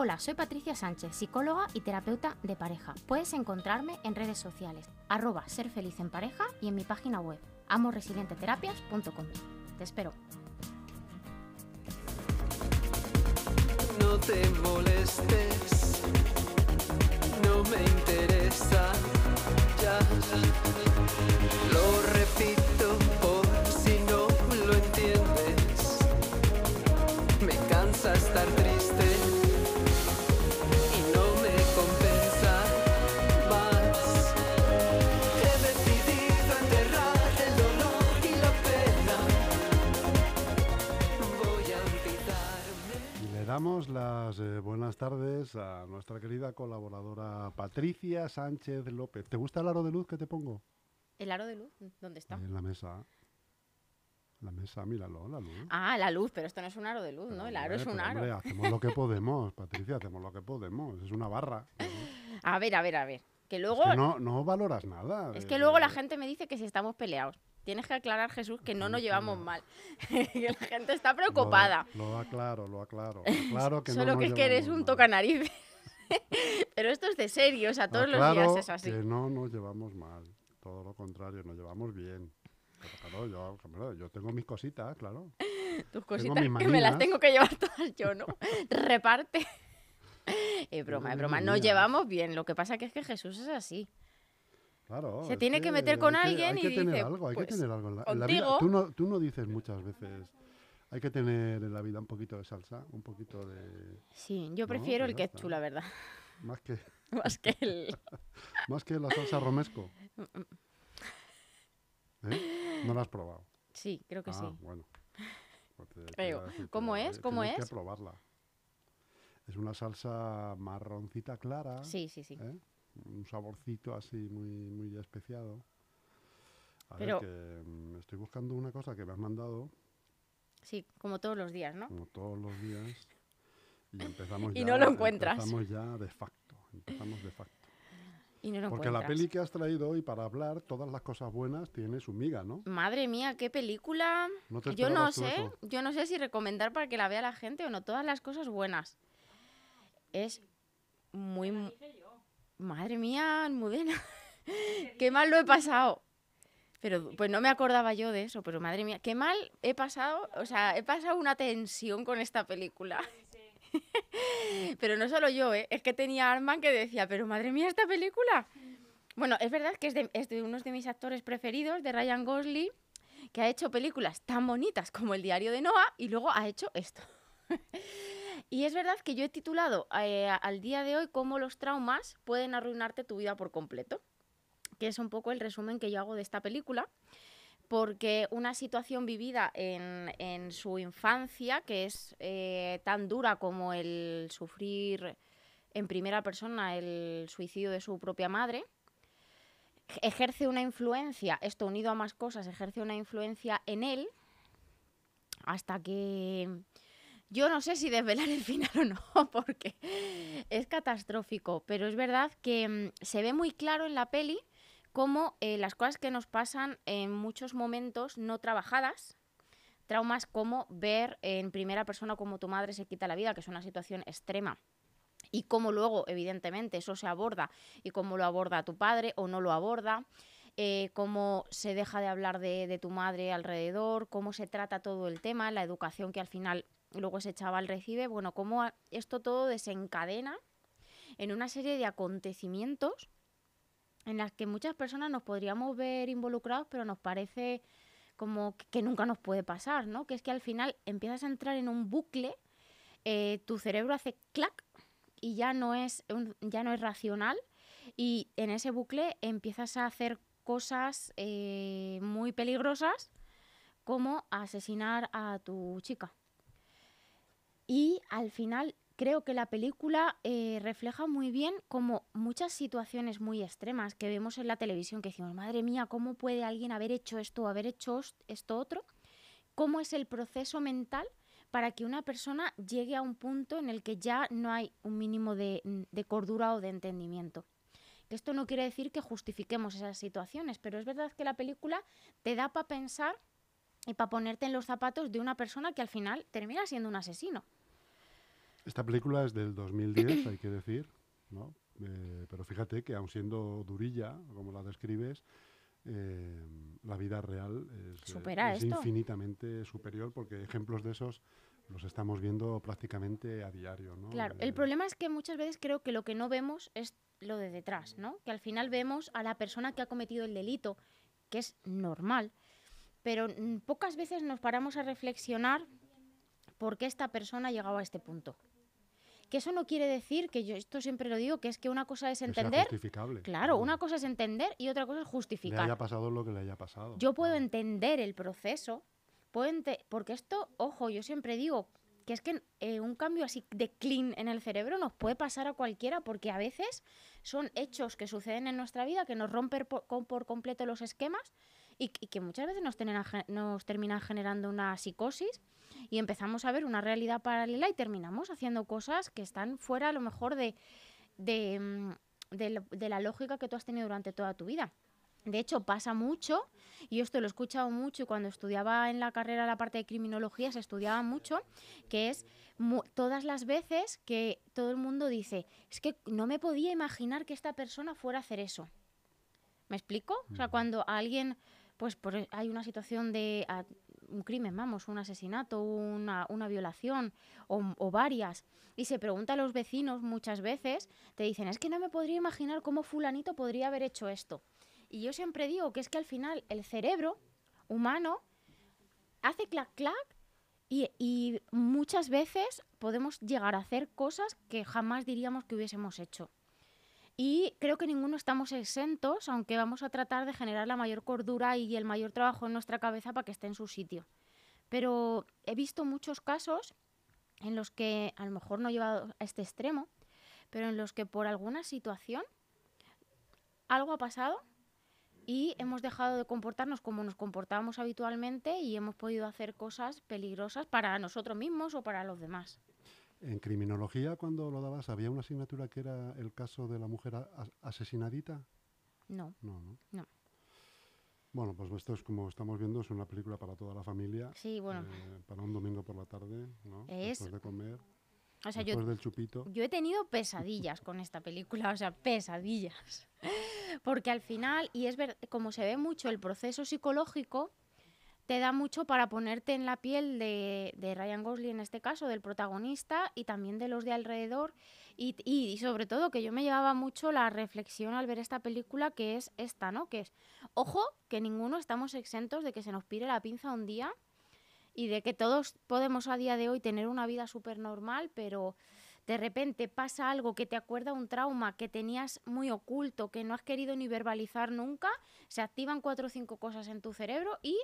Hola, soy Patricia Sánchez, psicóloga y terapeuta de pareja. Puedes encontrarme en redes sociales, arroba ser feliz en pareja y en mi página web, amoresilienteterapias.com. Te espero. No te molestes, no me interesa, ya lo repito por si no lo entiendes. Me cansa estar triste buenas tardes a nuestra querida colaboradora Patricia Sánchez López. ¿Te gusta el aro de luz que te pongo? ¿El aro de luz? ¿Dónde está? Ahí en la mesa. La mesa, míralo, la luz. Ah, la luz, pero esto no es un aro de luz, ¿no? El aro es un aro. hombre, hacemos lo que podemos, Patricia, hacemos lo que podemos. Es una barra. ¿no? A ver, a ver, a ver. Que Es luego que no, no valoras nada. Es que luego la gente me dice que si estamos peleados. Tienes que aclarar, Jesús, que no nos llevamos mal. que la gente está preocupada. Lo, lo aclaro, lo aclaro. Aclaro que no Solo nos que es que eres un mal. tocanarices. Pero esto es de serio, o sea, todos los días Aclaro es así. que no nos llevamos mal. Todo lo contrario, nos llevamos bien. Pero claro, yo, yo tengo mis cositas, claro. Tus cositas que me las tengo que llevar todas yo, ¿no? Reparte. Es broma, mis es broma. Nos llevamos bien. Lo que pasa que es que Jesús es así. Claro, Se tiene que meter con hay que- alguien hay y que tener dice, algo, hay pues, que tener algo en la, en la vida. contigo. Tú no, tú no dices muchas veces, hay que tener en la vida un poquito de salsa, un poquito de... Sí, yo No, prefiero pues el ketchup, la verdad. Más que, Más que el... más que la salsa romesco. ¿Eh? No la has probado. Sí, creo que ah, sí. bueno. Pues Creo. decir, ¿Cómo es? ¿Cómo tienes es? que probarla. Es una salsa marroncita clara. Sí, sí, sí. ¿eh? Un saborcito así muy, muy especiado. A Pero- ver, que mm, estoy buscando una cosa que me has mandado, Sí, como todos los días, ¿no? como todos los días, y empezamos Y ya... no lo encuentras. Empezamos ya de facto, empezamos de facto. Y no lo Porque la peli que has traído hoy para hablar, todas las cosas buenas, tiene su miga, ¿no? Madre mía, qué película. ¿No te Yo no sé, eso? yo no sé si recomendar para que la vea la gente o no. Todas las cosas buenas. Es muy... mu- Madre mía, Almudena. qué mal lo he pasado. Pero pues no me acordaba yo de eso, pero madre mía, qué mal he pasado, o sea, he pasado una tensión con esta película. pero no solo yo, ¿eh? es que tenía Arman que decía, pero madre mía, esta película. Bueno, es verdad que es de, es de uno de mis actores preferidos, de Ryan Gosling, que ha hecho películas tan bonitas como El diario de Noah y luego ha hecho esto. Y es verdad que yo he titulado eh, al día de hoy cómo los traumas pueden arruinarte tu vida por completo, que es un poco el resumen que yo hago de esta película, porque una situación vivida en, en su infancia, que es eh, tan dura como el sufrir en primera persona el suicidio de su propia madre, ejerce una influencia, esto unido a más cosas, ejerce una influencia en él hasta que yo no sé si desvelar el final o no, porque es catastrófico, pero es verdad que mm, se ve muy claro en la peli cómo eh, las cosas que nos pasan en muchos momentos no trabajadas, traumas como ver en primera persona cómo tu madre se quita la vida, que es una situación extrema, y cómo luego, evidentemente, eso se aborda y cómo lo aborda tu padre o no lo aborda, eh, cómo se deja de hablar de, de tu madre alrededor, cómo se trata todo el tema, la educación que al final luego ese chaval recibe, bueno, cómo esto todo desencadena en una serie de acontecimientos en las que muchas personas nos podríamos ver involucrados, pero nos parece como que- nunca nos puede pasar, ¿no? Que es que al final empiezas a entrar en un bucle, eh, tu cerebro hace clac y ya no es ya no es racional y en ese bucle empiezas a hacer cosas eh, muy peligrosas como asesinar a tu chica. Y al final creo que la película eh, refleja muy bien como muchas situaciones muy extremas que vemos en la televisión, que decimos, madre mía, ¿cómo puede alguien haber hecho esto o haber hecho esto otro? ¿Cómo es el proceso mental para que una persona llegue a un punto en el que ya no hay un mínimo de, de cordura o de entendimiento? Esto no quiere decir que justifiquemos esas situaciones, pero es verdad que la película te da para pensar y para ponerte en los zapatos de una persona que al final termina siendo un asesino. Esta película es del 2010, hay que decir, ¿no? Eh, pero fíjate que aun siendo durilla, como la describes, eh, la vida real es, infinitamente superior porque ejemplos de esos los estamos viendo prácticamente a diario, ¿no? Claro, Eh, el problema es que muchas veces creo que lo que no vemos es lo de detrás, ¿no? Que al final vemos a la persona que ha cometido el delito, que es normal, pero pocas veces nos paramos a reflexionar por qué esta persona ha llegado a este punto. Que eso no quiere decir, que yo esto siempre lo digo, que es que una cosa es que sea entender, justificable. claro, una cosa es entender y otra cosa es Le justificar. haya pasado lo que le haya pasado. Yo puedo entender el proceso, puedo ente- porque esto, ojo, yo siempre digo que es que eh, un cambio así de clean en el cerebro nos puede pasar a cualquiera porque a veces son hechos que suceden en nuestra vida que nos rompen por, por completo los esquemas y, y que muchas veces nos, nos terminan generando una psicosis y empezamos a ver una realidad paralela y terminamos haciendo cosas que están fuera a lo mejor de, de, mm, de la lógica que tú has tenido durante toda tu vida. De hecho, pasa mucho, y esto lo he escuchado mucho, y cuando estudiaba en la carrera la parte de criminología se estudiaba mucho, que es mu- todas las veces que todo el mundo dice, es que no me podía imaginar que esta persona fuera a hacer eso. ¿Me explico? O sea, cuando alguien, pues por, e- hay una situación de un crimen, vamos, un asesinato, una, una violación o, o varias, y se pregunta a los vecinos muchas veces, te dicen, es que no me podría imaginar cómo fulanito podría haber hecho esto. Y yo siempre digo que es que al final el cerebro humano hace clac clac y muchas veces podemos llegar a hacer cosas que jamás diríamos que hubiésemos hecho. Y creo que ninguno estamos exentos, aunque vamos a tratar de generar la mayor cordura y el mayor trabajo en nuestra cabeza para que esté en su sitio. Pero he visto muchos casos en los que, a lo mejor no he llevado a este extremo, pero en los que por alguna situación algo ha pasado y hemos dejado de comportarnos como nos comportábamos habitualmente y hemos podido hacer cosas peligrosas para nosotros mismos o para los demás. En criminología, cuando lo dabas, ¿había una asignatura que era el caso de la mujer as- asesinadita? No. No, ¿no? No. Bueno, pues esto es como estamos viendo, es una película para toda la familia. Sí, bueno. eh, para un domingo por la tarde, ¿no? Es- Después de comer, O sea, yo, después del chupito. Yo he tenido pesadillas con esta película, o sea, pesadillas. Porque al final, y es ver, como se ve mucho el proceso psicológico, te da mucho para ponerte en la piel de, Ryan Gosling en este caso, del protagonista, y también de los de alrededor. Y, y- y sobre todo que yo me llevaba mucho la reflexión al ver esta película, que es esta, ¿no? Que es, ojo, que ninguno estamos exentos de que se nos pire la pinza un día y de que todos podemos a día de hoy tener una vida súper normal, pero de repente pasa algo que te acuerda un trauma que tenías muy oculto, que no has querido ni verbalizar nunca, se activan cuatro o cinco cosas en tu cerebro y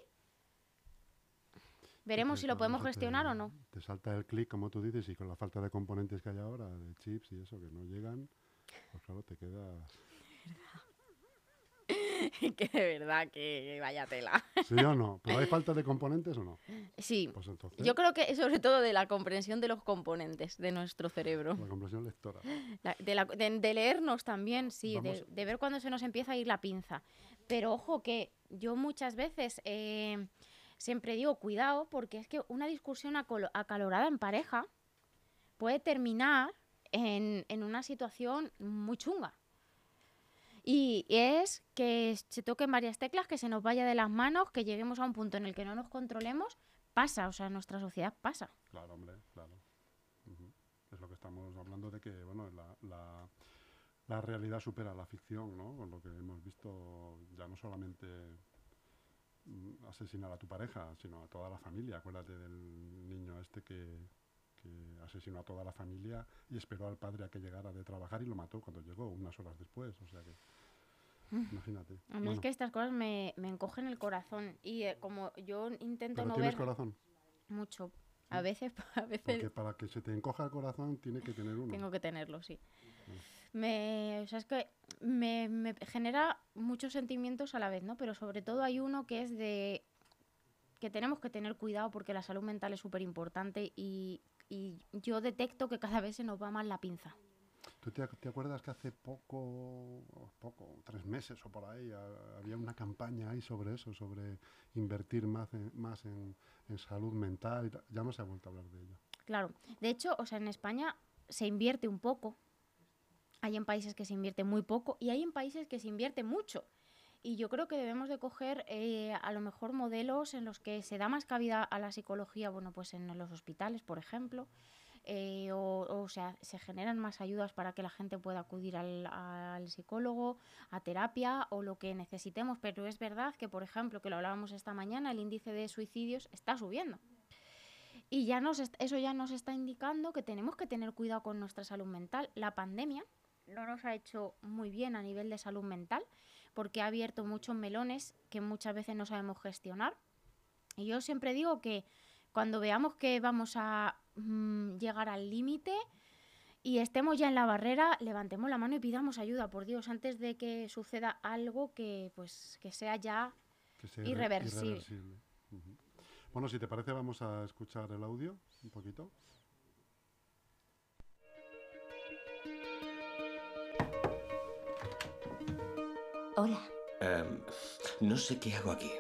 veremos si lo podemos te- gestionar o no. Te salta el clic, como tú dices, y con la falta de componentes que hay ahora, de chips y eso, que no llegan, pues claro, te quedas... que de verdad que vaya tela. ¿Sí o no? ¿Pero hay falta de componentes o no? Sí, Pues entonces, yo creo que sobre todo de la comprensión de los componentes de nuestro cerebro. la comprensión lectora. La- de, la- de- de leernos también, sí, de ver cuando se nos empieza a ir la pinza. Pero ojo que yo muchas veces eh, siempre digo cuidado porque es que una discusión acalorada en pareja puede terminar en, una situación muy chunga. Y es que se toquen varias teclas, que se nos vaya de las manos, que lleguemos a un punto en el que no nos controlemos. Pasa, o sea, nuestra sociedad pasa. Claro, hombre, claro. Es lo que estamos hablando de que, bueno, la, la, la realidad supera la ficción, ¿no? Con lo que hemos visto ya no solamente asesinar a tu pareja, sino a toda la familia. Acuérdate del niño este que, que asesinó a toda la familia y esperó al padre a que llegara de trabajar y lo mató cuando llegó, unas horas después. O sea que, imagínate. A mí Bueno, es que estas cosas me, me encogen el corazón y eh, como yo intento ¿Pero no tienes ver corazón? mucho, A veces, a veces Porque para que se te encoja el corazón tiene que tener uno. tengo que tenerlo, sí. Me, o sea, es que me, me genera muchos sentimientos a la vez, ¿no? Pero sobre todo hay uno que es de que tenemos que tener cuidado porque la salud mental es súper importante y, y yo detecto que cada vez se nos va más la pinza. ¿Tú te, te acuerdas que hace poco, poco, tres meses o por ahí, a- había una campaña ahí sobre eso, sobre invertir más en, más en, en salud mental? Ya no se ha vuelto a hablar de ello. Claro, de hecho, o sea, en España se invierte un poco. Hay en países que se invierte muy poco y hay en países que se invierte mucho. Y yo creo que debemos de coger eh, a lo mejor modelos en los que se da más cabida a la psicología, bueno, pues en los hospitales, por ejemplo, eh, o, sea, se generan más ayudas para que la gente pueda acudir al, al psicólogo, a terapia o lo que necesitemos. Pero es verdad que, por ejemplo, que lo hablábamos esta mañana, el índice de suicidios está subiendo. Y ya nos eso ya nos está indicando que tenemos que tener cuidado con nuestra salud mental. La pandemia no nos ha hecho muy bien a nivel de salud mental porque ha abierto muchos melones que muchas veces no sabemos gestionar. Y yo siempre digo que cuando veamos que vamos a mm, llegar al límite y estemos ya en la barrera, levantemos la mano y pidamos ayuda, por Dios, antes de que suceda algo que pues que sea ya Que sea irre- Irreversible. Bueno, si te parece, vamos a escuchar el audio un poquito. Hola. Em, no sé qué hago aquí.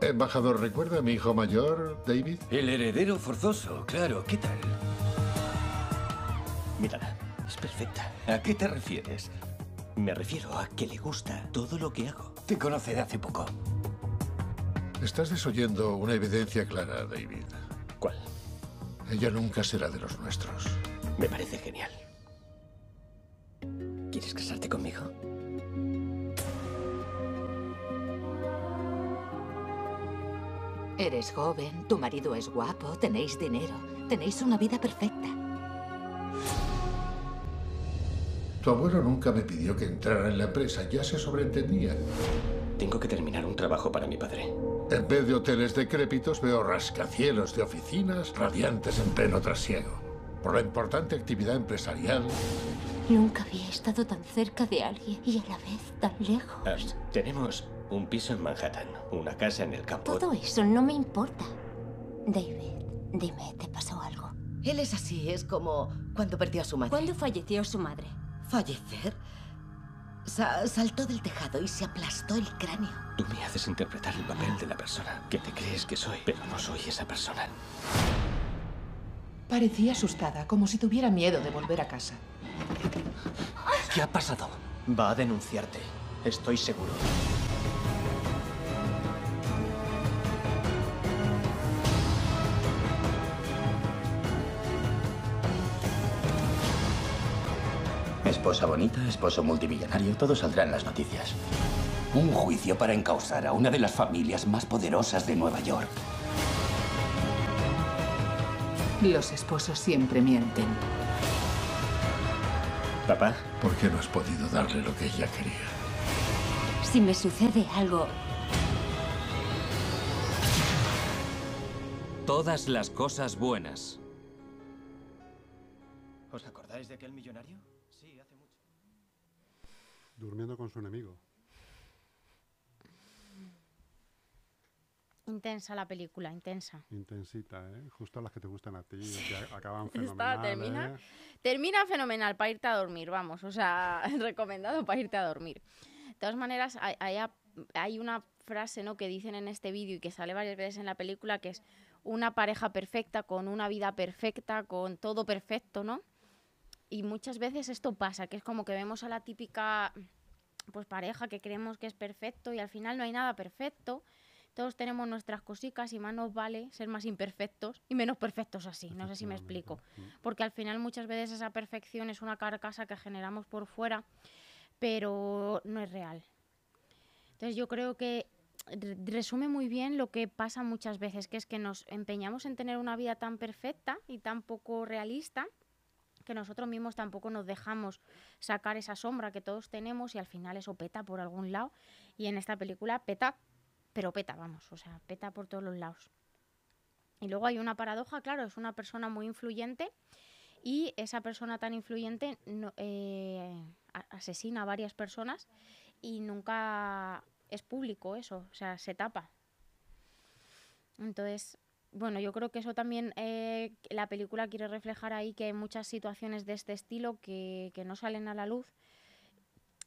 Embajador, ¿recuerda a mi hijo mayor, David? El heredero forzoso, claro. ¿Qué tal? Mírala, es perfecta. ¿A qué te refieres? Me refiero a que le gusta todo lo que hago. Te conoce de hace poco. Estás desoyendo una evidencia clara, David. ¿Cuál? Ella nunca será de los nuestros. Me parece genial. ¿Quieres casarte conmigo? Eres joven, tu marido es guapo, tenéis dinero, tenéis una vida perfecta. Tu abuelo nunca me pidió que entrara en la empresa, ya se sobreentendía. Tengo que terminar un trabajo para mi padre. En vez de hoteles decrépitos, veo rascacielos de oficinas radiantes en pleno trasiego. Por la importante actividad empresarial, Nunca había estado tan cerca de alguien y a la vez tan lejos. Em, tenemos un piso en Manhattan, una casa en el campo. Todo eso no me importa. David, dime, ¿te pasó algo? Él es así, es como cuando perdió a su madre. ¿Cuándo falleció su madre? ¿Fallecer? Sa- saltó del tejado y se aplastó el cráneo. Tú me haces interpretar el papel de la persona que te crees que soy, pero no soy esa persona. Parecía asustada, como si tuviera miedo de volver a casa. ¿Qué ha pasado? Va a denunciarte. Estoy seguro. Esposa bonita, esposo multimillonario, todo saldrá en las noticias. Un juicio para encausar a una de las familias más poderosas de Nueva York. Los esposos siempre mienten. Papá, ¿por qué no has podido darle lo que ella quería? Si me sucede algo, Todas las cosas buenas. ¿os acordáis de aquel millonario? Durmiendo con su enemigo. intensa la película, intensa. Intensita, ¿eh? Justo las que te gustan a ti, que acaban Está, fenomenal, termina, ¿eh? termina fenomenal para irte a dormir, vamos, o sea, recomendado para irte a dormir. De todas maneras, hay, hay una frase ¿no? que dicen en este vídeo y que sale varias veces en la película, que es una pareja perfecta, con una vida perfecta, con todo perfecto, ¿no? Y muchas veces esto pasa, que es como que vemos a la típica pues pareja que creemos que es perfecto y al final no hay nada perfecto. Todos tenemos nuestras cositas y más nos vale ser más imperfectos y menos perfectos así. No sé si me explico. Porque al final muchas veces esa perfección es una carcasa que generamos por fuera, pero no es real. Entonces yo creo que re- resume muy bien lo que pasa muchas veces, que es que nos empeñamos en tener una vida tan perfecta y tan poco realista que nosotros mismos tampoco nos dejamos sacar esa sombra que todos tenemos y al final eso peta por algún lado. Y en esta película peta, pero peta, vamos, o sea, peta por todos los lados. Y luego hay una paradoja, claro, es una persona muy influyente y esa persona tan influyente eh, asesina a varias personas y nunca es público eso, o sea, se tapa. Entonces, bueno, yo creo que eso también eh, la película quiere reflejar ahí que hay muchas situaciones de este estilo que, que no salen a la luz,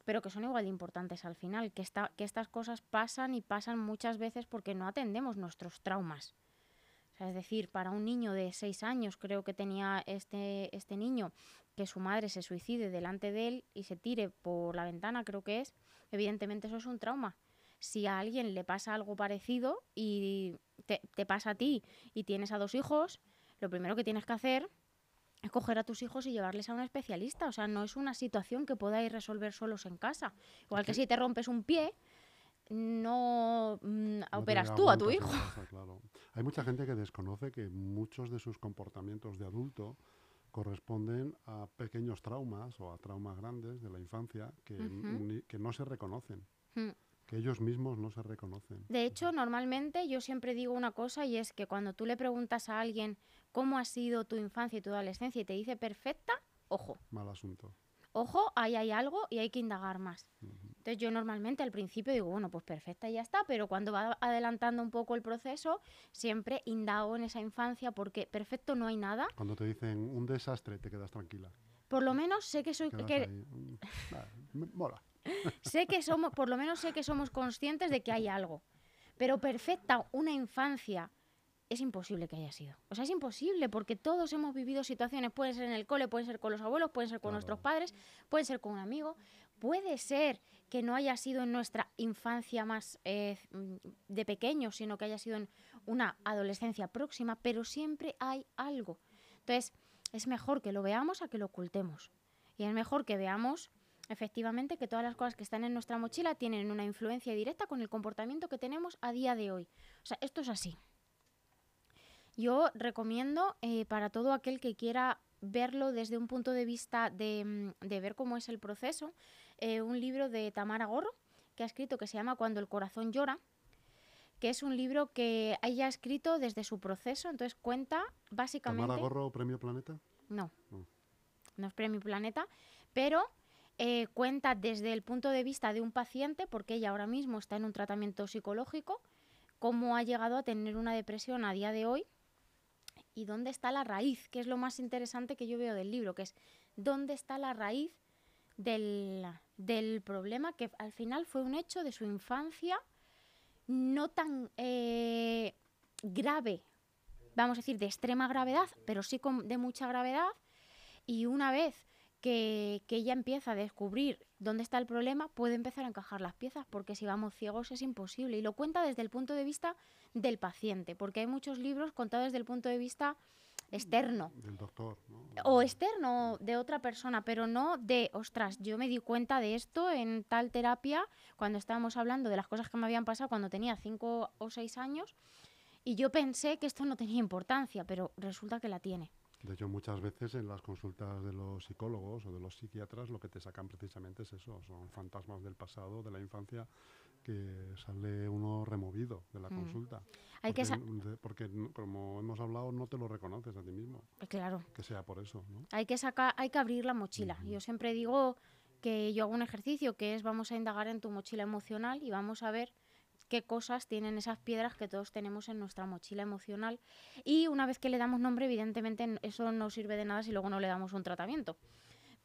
pero que son igual de importantes al final, que, esta, que estas cosas pasan y pasan muchas veces porque no atendemos nuestros traumas. Es decir, para un niño de seis años, creo que tenía este, este niño, que su madre se suicide delante de él y se tire por la ventana, creo que es, evidentemente eso es un trauma. Si a alguien le pasa algo parecido y te, te pasa a ti y tienes a dos hijos, lo primero que tienes que hacer es coger a tus hijos y llevarles a un especialista. O sea, no es una situación que podáis resolver solos en casa. Igual que si te rompes un pie, no mm, No operas tú a tu hijo. casa, claro. Hay mucha gente que desconoce que muchos de sus comportamientos de adulto corresponden a pequeños traumas o a traumas grandes de la infancia que, que no se reconocen, Mm. Que ellos mismos no se reconocen. De hecho, normalmente yo siempre digo una cosa y es que cuando tú le preguntas a alguien cómo ha sido tu infancia y tu adolescencia y te dice perfecta, ojo, Mal asunto. ojo, ahí hay algo y hay que indagar más. Entonces yo normalmente al principio digo, bueno, pues perfecta y ya está, pero cuando va adelantando un poco el proceso, siempre indago en esa infancia porque perfecto no hay nada. Cuando te dicen un desastre, te quedas tranquila. Por lo menos sé que soy que, mm, "Ah, me- mola. Sé que somos, por lo menos sé que somos conscientes de que hay algo. Pero perfecta una infancia es imposible que haya sido. O sea, es imposible porque todos hemos vivido situaciones, pueden ser en el cole, pueden ser con los abuelos, pueden ser con nuestros padres, pueden ser con un amigo. Puede ser que no haya sido en nuestra infancia más eh, de pequeños, sino que haya sido en una adolescencia próxima, pero siempre hay algo. Entonces, es mejor que lo veamos a que lo ocultemos. Y es mejor que veamos efectivamente que todas las cosas que están en nuestra mochila tienen una influencia directa con el comportamiento que tenemos a día de hoy. O sea, esto es así. Yo recomiendo eh, para todo aquel que quiera verlo desde un punto de vista de, mm, de ver cómo es el proceso, eh, un libro de Tamara Gorro que ha escrito que se llama Cuando el corazón llora, que es un libro que ella ha escrito desde su proceso, entonces cuenta básicamente... ¿Tamara Gorro, Premio Planeta? No, No. no es Premio Planeta, pero eh, cuenta desde el punto de vista de un paciente, porque ella ahora mismo está en un tratamiento psicológico, cómo ha llegado a tener una depresión a día de hoy y dónde está la raíz, que es lo más interesante que yo veo del libro, que es dónde está la raíz del, del problema que al final fue un hecho de su infancia no tan eh, grave, vamos a decir, de extrema gravedad, pero sí con- de mucha gravedad. Y una vez que, que ella empieza a descubrir dónde está el problema, puede empezar a encajar las piezas, porque si vamos ciegos es imposible. Y lo cuenta desde el punto de vista del paciente, porque hay muchos libros contados desde el punto de vista externo Del doctor, ¿no? o externo de otra persona, pero no de, ostras, yo me di cuenta de esto en tal terapia cuando estábamos hablando de las cosas que me habían pasado cuando tenía cinco o seis años y yo pensé que esto no tenía importancia, pero resulta que la tiene. De hecho, muchas veces en las consultas de los psicólogos o de los psiquiatras lo que te sacan precisamente es eso, son fantasmas del pasado, de la infancia, que sale uno removido de la Mm. consulta. Hay que porque, de- porque, como hemos hablado, no te lo reconoces a ti mismo, Eh, Claro, que sea por eso, ¿no? hay que sacar, hay que abrir la mochila. Yo siempre digo que yo hago un ejercicio que es vamos a indagar en tu mochila emocional y vamos a ver qué cosas tienen esas piedras que todos tenemos en nuestra mochila emocional. Y una vez que le damos nombre, evidentemente eso no sirve de nada si luego no le damos un tratamiento.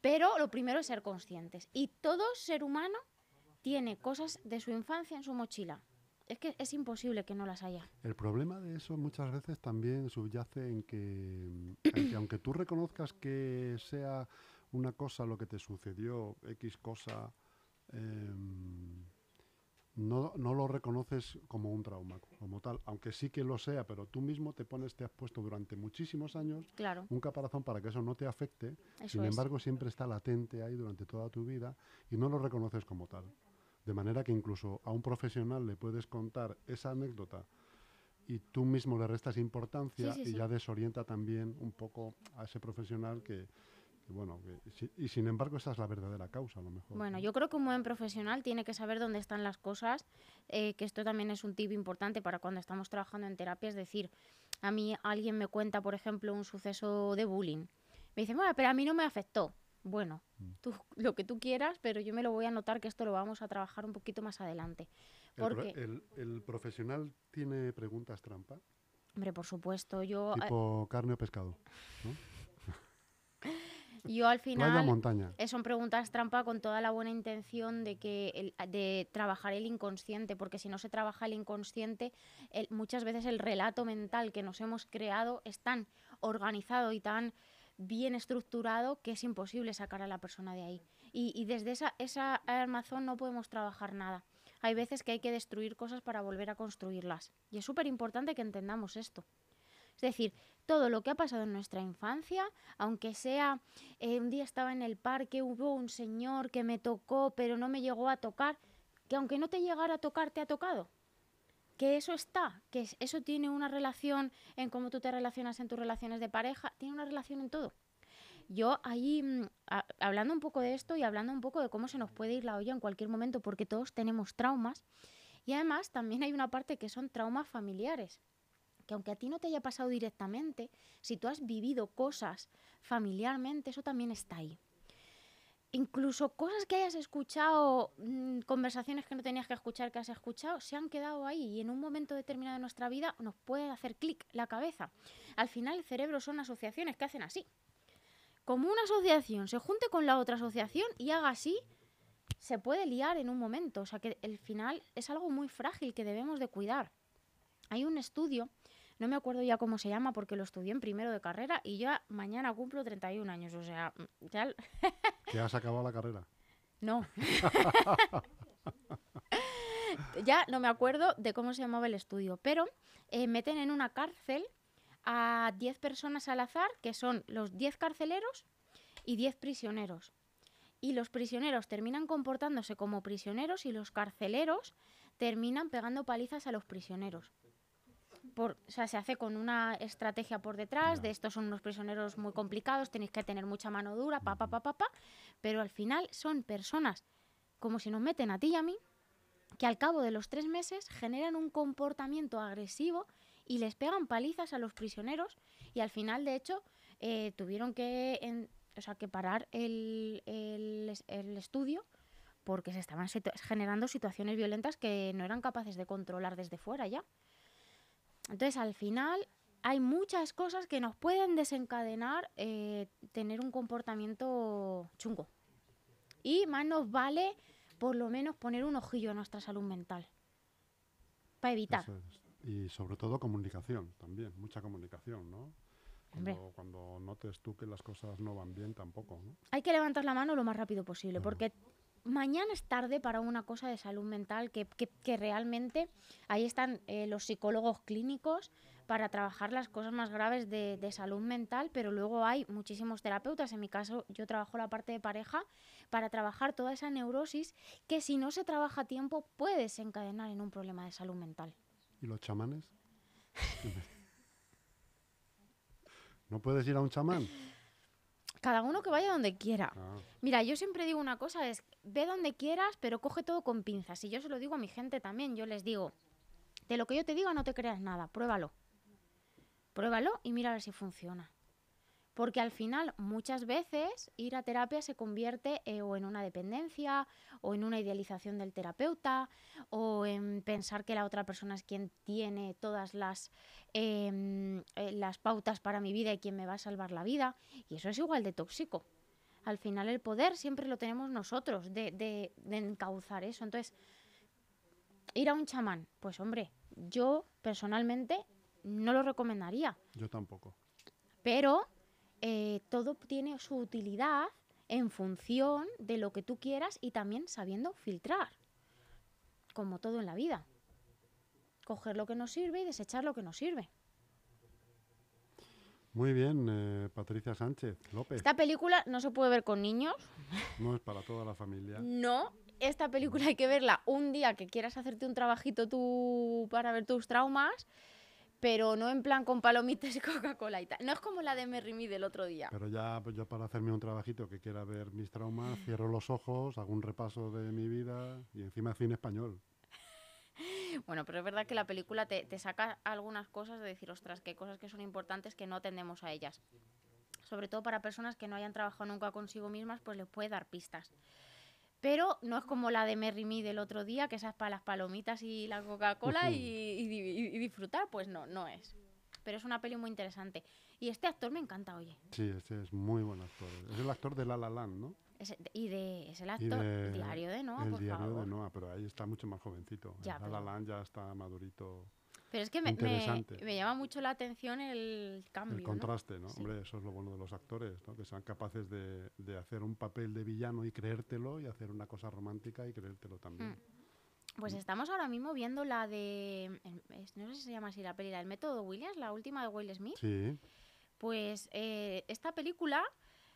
Pero lo primero es ser conscientes. Y todo ser humano tiene cosas de su infancia en su mochila. Es que es imposible que no las haya. El problema de eso muchas veces también subyace en que, en que aunque tú reconozcas que sea una cosa lo que te sucedió, X cosa, em, no, no lo reconoces como un trauma, como tal, aunque sí que lo sea, pero tú mismo te pones, te has puesto durante muchísimos años Claro. un caparazón para que eso no te afecte, Eso sin es. embargo siempre está latente ahí durante toda tu vida y no lo reconoces como tal. De manera que incluso a un profesional le puedes contar esa anécdota y tú mismo le restas importancia Sí, sí, y sí. ya desorienta también un poco a ese profesional que, Y bueno, que si- y sin embargo esa es la verdadera causa, a lo mejor. Bueno, yo creo que un buen profesional tiene que saber dónde están las cosas, eh, que esto también es un tip importante para cuando estamos trabajando en terapia, es decir, a mí alguien me cuenta, por ejemplo, un suceso de bullying. Me dice, bueno, pero a mí no me afectó. Bueno, Mm. tú lo que tú quieras, pero yo me lo voy a anotar que esto lo vamos a trabajar un poquito más adelante. Porque, el, el profesional tiene preguntas trampa, hombre, por supuesto, yo, eh, tipo carne o pescado. ¿no? yo al Playa final... montaña. Eh, son preguntas trampa con toda la buena intención de que el- de trabajar el inconsciente, porque si no se trabaja el inconsciente, el- muchas veces el relato mental que nos hemos creado es tan organizado y tan bien estructurado que es imposible sacar a la persona de ahí. Y, y desde esa, esa armazón no podemos trabajar nada. Hay veces que hay que destruir cosas para volver a construirlas. Y es súper importante que entendamos esto. Es decir, todo lo que ha pasado en nuestra infancia, aunque sea eh, un día estaba en el parque, hubo un señor que me tocó, pero no me llegó a tocar, que aunque no te llegara a tocar, te ha tocado. Que eso está, que es- eso tiene una relación en cómo tú te relacionas en tus relaciones de pareja, tiene una relación en todo. Yo ahí, mm, hablando un poco de esto y hablando un poco de cómo se nos puede ir la olla en cualquier momento, porque todos tenemos traumas, y además también hay una parte que son traumas familiares que aunque a ti no te haya pasado directamente, si tú has vivido cosas familiarmente, eso también está ahí. Incluso cosas que hayas escuchado, mm, conversaciones que no tenías que escuchar, que has escuchado, se han quedado ahí y en un momento determinado de nuestra vida nos puede hacer clic la cabeza. Al final el cerebro son asociaciones que hacen así. Como una asociación se junte con la otra asociación y haga así, se puede liar en un momento. O sea que el final es algo muy frágil que debemos de cuidar. Hay un estudio, no me acuerdo ya cómo se llama porque lo estudié en primero de carrera y ya mañana cumplo 31 años, o sea, mm, ya l- Que has acabado la carrera. no. ya no me acuerdo de cómo se llamaba el estudio, pero eh, meten en una cárcel a 10 personas al azar, que son los 10 carceleros y 10 prisioneros. Y los prisioneros terminan comportándose como prisioneros y los carceleros terminan pegando palizas a los prisioneros. Por, o sea, se hace con una estrategia por detrás, de estos son unos prisioneros muy complicados, tenéis que tener mucha mano dura, pa, pa, pa, pa, pa, pero al final son personas, como si nos meten a ti y a mí, que al cabo de los tres meses generan un comportamiento agresivo y les pegan palizas a los prisioneros y al final, de hecho, eh, tuvieron que, en- o sea, que parar el, el el estudio porque se estaban situ- generando situaciones violentas que no eran capaces de controlar desde fuera ya. Entonces, al final, hay muchas cosas que nos pueden desencadenar eh, tener un comportamiento chungo. Y más nos vale, por lo menos, poner un ojillo a nuestra salud mental. Para evitar. Es. Y sobre todo comunicación también, mucha comunicación, ¿no? Cuando notes tú que las cosas no van bien tampoco, ¿no? Hay que levantar la mano lo más rápido posible, porque mañana es tarde para una cosa de salud mental que, que- realmente ahí están eh, los psicólogos clínicos para trabajar las cosas más graves de, de salud mental, pero luego hay muchísimos terapeutas, en mi caso yo trabajo la parte de pareja, para trabajar toda esa neurosis que si no se trabaja a tiempo puede desencadenar en un problema de salud mental. ¿Y los chamanes? ¿No puedes ir a un chamán? Cada uno que vaya donde quiera. Ah, Mira, yo siempre digo una cosa, es ve donde quieras, pero coge todo con pinzas. Y yo se lo digo a mi gente también, yo les digo, de lo que yo te diga no te creas nada, pruébalo. Pruébalo y mira a ver si funciona. Porque al final, muchas veces, ir a terapia se convierte eh, o en una dependencia, o en una idealización del terapeuta, o en pensar que la otra persona es quien tiene todas las, em, eh, las pautas para mi vida y quien me va a salvar la vida. Y eso es igual de tóxico. Al final el poder siempre lo tenemos nosotros de, de, de encauzar eso. Entonces, ir a un chamán, pues hombre, yo personalmente no lo recomendaría. yo tampoco. Pero eh, todo tiene su utilidad en función de lo que tú quieras y también sabiendo filtrar, como todo en la vida. Coger lo que nos sirve y desechar lo que nos sirve. Muy bien, eh, Patricia Sánchez López. Esta película no se puede ver con niños, No es para toda la familia. no. Esta película hay que verla un día que quieras hacerte un trabajito tú para ver tus traumas, pero no en plan con palomitas y Coca-Cola y tal. No es como la de Merry Me del otro día. Pero ya pues yo para hacerme un trabajito que quiera ver mis traumas, cierro los ojos, hago un repaso de mi vida y encima cine español. Bueno, pero es verdad que la película te, te saca algunas cosas de decir, ostras, qué cosas que son importantes que no atendemos a ellas. Sobre todo para personas que no hayan trabajado nunca consigo mismas, pues les puede dar pistas. Pero no es como la de Merry Me del otro día, que esa es para las palomitas y la Coca-Cola y, y di- y disfrutar, pues no, no es. Pero es una peli muy interesante. Y este actor me encanta, oye. Sí, este es muy buen actor. Es el actor de La La Land, ¿no? Es, y de, es el actor de- diario de Noah, El por diario favor. de Noah, pero ahí está mucho más jovencito. Ya, La La Land ya está madurito. Pero es que me, me, me llama mucho la atención el cambio. El ¿no? contraste, ¿no? Sí. Hombre, eso es lo bueno de los actores, ¿no? Que sean capaces de, de hacer un papel de villano y creértelo y hacer una cosa romántica y creértelo también. Mm. Pues estamos ahora mismo viendo la de. el- No sé si se llama así la peli, del método Williams, la última de Will Smith. Sí, Pues eh, esta película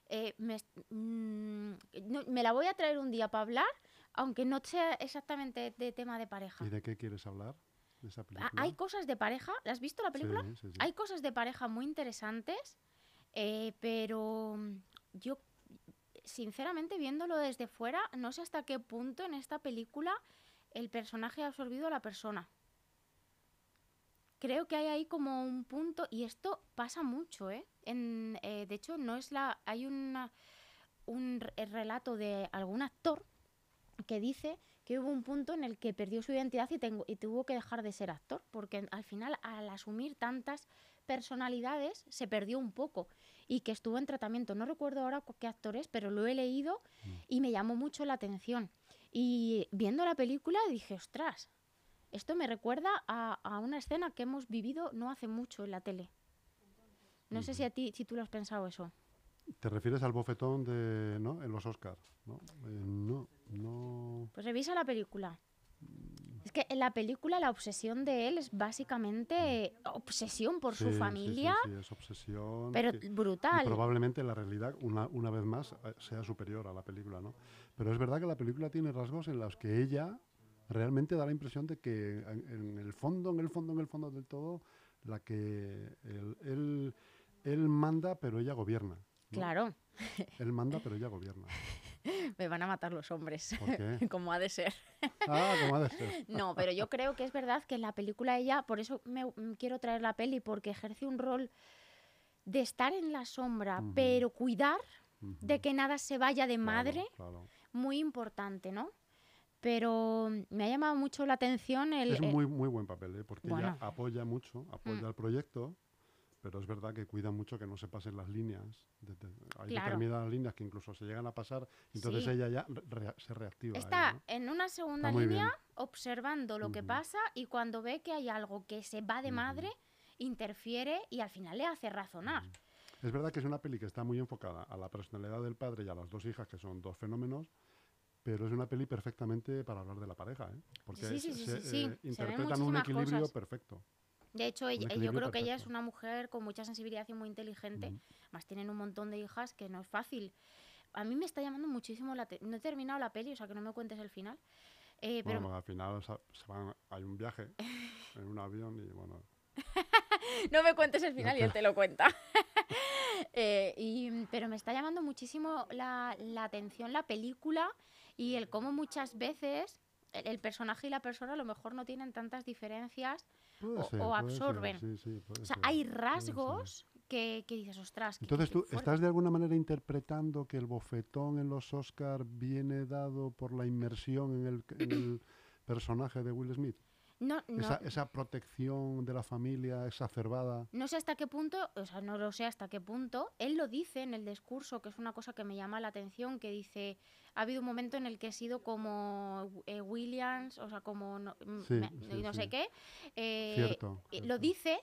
eh, me, mm, no- me la voy a traer un día para hablar, aunque no sea exactamente de tema de pareja. ¿y de qué quieres hablar? Esa Ah, película. Hay cosas de pareja, ¿la has visto la película? Sí, sí, sí. Hay cosas de pareja muy interesantes, eh, pero mm, yo, sinceramente, viéndolo desde fuera, no sé hasta qué punto en esta película el personaje ha absorbido a la persona. Creo que hay ahí como un punto, y esto pasa mucho, ¿eh? En, eh, de hecho, no es la. Hay una, un re- relato de algún actor que dice que hubo un punto en el que perdió su identidad y, tengo- y tuvo que dejar de ser actor, porque al final al asumir tantas personalidades se perdió un poco y que estuvo en tratamiento. No recuerdo ahora qué actor es, pero lo he leído y me llamó mucho la atención. Y viendo la película dije, ostras, esto me recuerda a, a una escena que hemos vivido no hace mucho en la tele. No sé si a ti, si tú lo has pensado eso. ¿Te refieres al bofetón de, ¿no? en los Oscars? ¿no? Eh, no, no. Pues revisa la película. Es que en la película la obsesión de él es básicamente obsesión por Sí, su sí, familia, sí, es obsesión. pero que- brutal. Y probablemente la realidad, una, una vez más, eh, sea superior a la película, ¿no? Pero es verdad que la película tiene rasgos en los que ella realmente da la impresión de que en, en el fondo, en el fondo, en el fondo del todo, la que él, él, él manda, pero ella gobierna. Claro, Él manda, pero ella gobierna. me van a matar los hombres, ¿Por qué? como ha de ser. Ah, como ha de ser. No, pero yo creo que es verdad que en la película ella, por eso me mm, quiero traer la peli, porque ejerce un rol de estar en la sombra, pero cuidar de que nada se vaya de madre, Claro. muy importante, ¿no? Pero mm, me ha llamado mucho la atención el... Es eh, muy, muy buen papel, ¿eh? porque Bueno. ella apoya mucho, apoya Mm. el proyecto, pero es verdad que cuida mucho que no se pasen las líneas. de- de- hay Claro. determinadas líneas que incluso se llegan a pasar, entonces Sí. ella ya re- se reactiva. ahí, Está ¿no? en una segunda línea bien. observando lo que Ujú. pasa y cuando ve que hay algo que se va de madre, interfiere y al final le hace razonar. Es verdad que es una peli que está muy enfocada a la personalidad del padre y a las dos hijas, que son dos fenómenos, pero es una peli perfectamente para hablar de la pareja, ¿eh? porque Sí, sí, se- eh, interpretan un equilibrio cosas. perfecto. De hecho, ella- yo equilibrio creo que ella es perfecto. una mujer con mucha sensibilidad y muy inteligente. Más tienen un montón de hijas que no es fácil. A mí me está llamando muchísimo la atención. No he terminado la peli, o sea que no me cuentes el final. Eh, pero Bueno, al final se van- hay un viaje en un avión y bueno, no me cuentes el final y él te lo cuenta. Eh, y- pero me está llamando muchísimo la, la atención la película y el cómo muchas veces el, el personaje y la persona a lo mejor no tienen tantas diferencias o, ser, o ser, absorben. sí, sí, puede o sea, ser, hay rasgos que, que dices, ostras, qué- Entonces tú fuerte". estás de alguna manera interpretando que el bofetón en los Oscar viene dado por la inmersión en el, en el personaje de Will Smith. No, no, Esa, esa protección de la familia exacerbada. No sé hasta qué punto, o sea, no lo sé hasta qué punto. Él lo dice en el discurso, que es una cosa que me llama la atención, que dice, ha habido un momento en el que he sido como eh, Williams, o sea, como no, Sí, me- sí, no sí. sé qué. eh, Cierto, eh, Lo dice,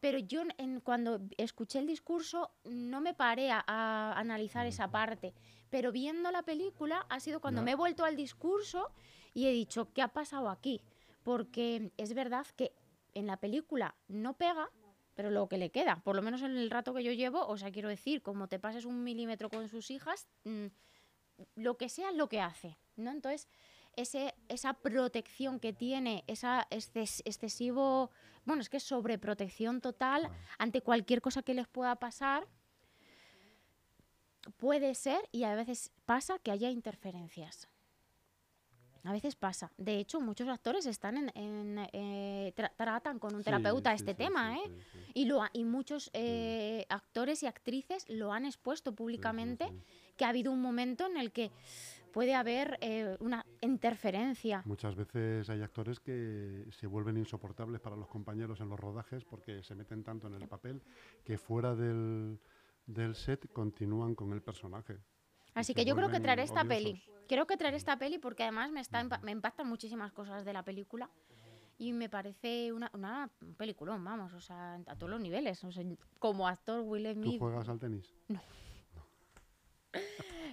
pero yo en, cuando escuché el discurso no me paré a, a analizar esa parte. Pero viendo la película ha sido cuando me he vuelto al discurso y he dicho, ¿qué ha pasado aquí? Porque es verdad que en la película no pega, pero lo que le queda, por lo menos en el rato que yo llevo, o sea, quiero decir, como te pases un milímetro con sus hijas, mm, lo que sea es lo que hace, ¿no? Entonces, ese, esa protección que tiene, esa exces- excesivo, bueno, es que es sobreprotección total ante cualquier cosa que les pueda pasar, puede ser y a veces pasa que haya interferencias. A veces pasa. De hecho, muchos actores están en, en, eh, tra- tratan con un terapeuta sí, este sí, tema, sí, ¿eh? Y, lo ha- y muchos eh, actores y actrices lo han expuesto públicamente, que ha habido un momento en el que puede haber eh, una interferencia. Muchas veces hay actores que se vuelven insoportables para los compañeros en los rodajes porque se meten tanto en el papel que fuera del, del set continúan con el personaje. Así que yo creo que traeré esta peli. Creo que traeré esta peli porque además me, está me impactan muchísimas cosas de la película y me parece una, una un peliculón, vamos, o sea, a todos los niveles. O sea, como actor Will ¿Tú Smith juegas al tenis?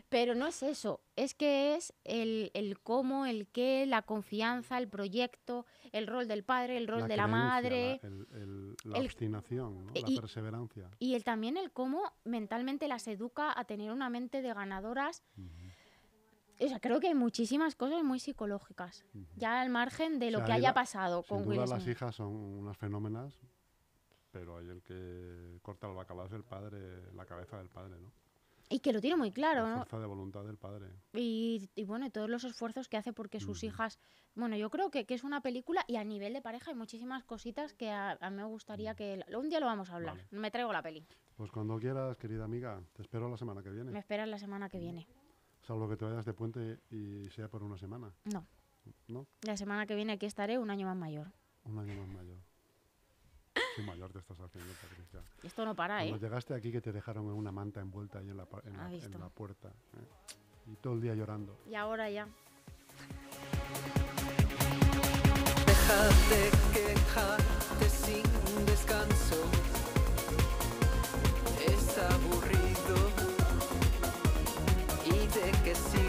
Pero no es eso, es que es el, el cómo, el qué, la confianza, el proyecto, el rol del padre, el rol de la madre. La, el- el- la obstinación, ¿no? y- la perseverancia. Y el, también el cómo mentalmente las educa a tener una mente de ganadoras. O sea, creo que hay muchísimas cosas muy psicológicas, ya al margen de O lo sea, que haya la- pasado sin con duda Will las Smith. hijas son unas fenómenas, pero hay el que corta el bacalao es el padre, la cabeza del padre, ¿no? Y que lo tiene muy claro, la ¿no? fuerza de voluntad del padre. Y, y bueno, y todos los esfuerzos que hace porque sus hijas. Bueno, yo creo que, que es una película y a nivel de pareja hay muchísimas cositas que a, a mí me gustaría que. Un día lo vamos a hablar. Vale. Me traigo la peli. Pues cuando quieras, querida amiga, te espero la semana que viene. Me esperas la semana que viene. Salvo que te vayas de puente y sea por una semana. No. ¿No? La semana que viene aquí estaré un año más mayor. Un año más mayor. Qué mayor te estás haciendo, Patricia. Esto no para, Cuando ¿eh? llegaste aquí que te dejaron en una manta envuelta ahí en la, en la- ¿Has en la puerta. ¿eh? Y todo el día llorando. Y ahora ya. Deja de quejarte sin descanso. Es aburrido. ¿Y de qué sirve?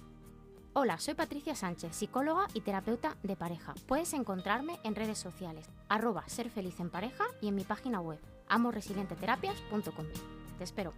Hola, soy Patricia Sánchez, psicóloga y terapeuta de pareja. Puedes encontrarme en redes sociales, arroba ser feliz en pareja y en mi página web, amoresilienteterapias.com. Te espero.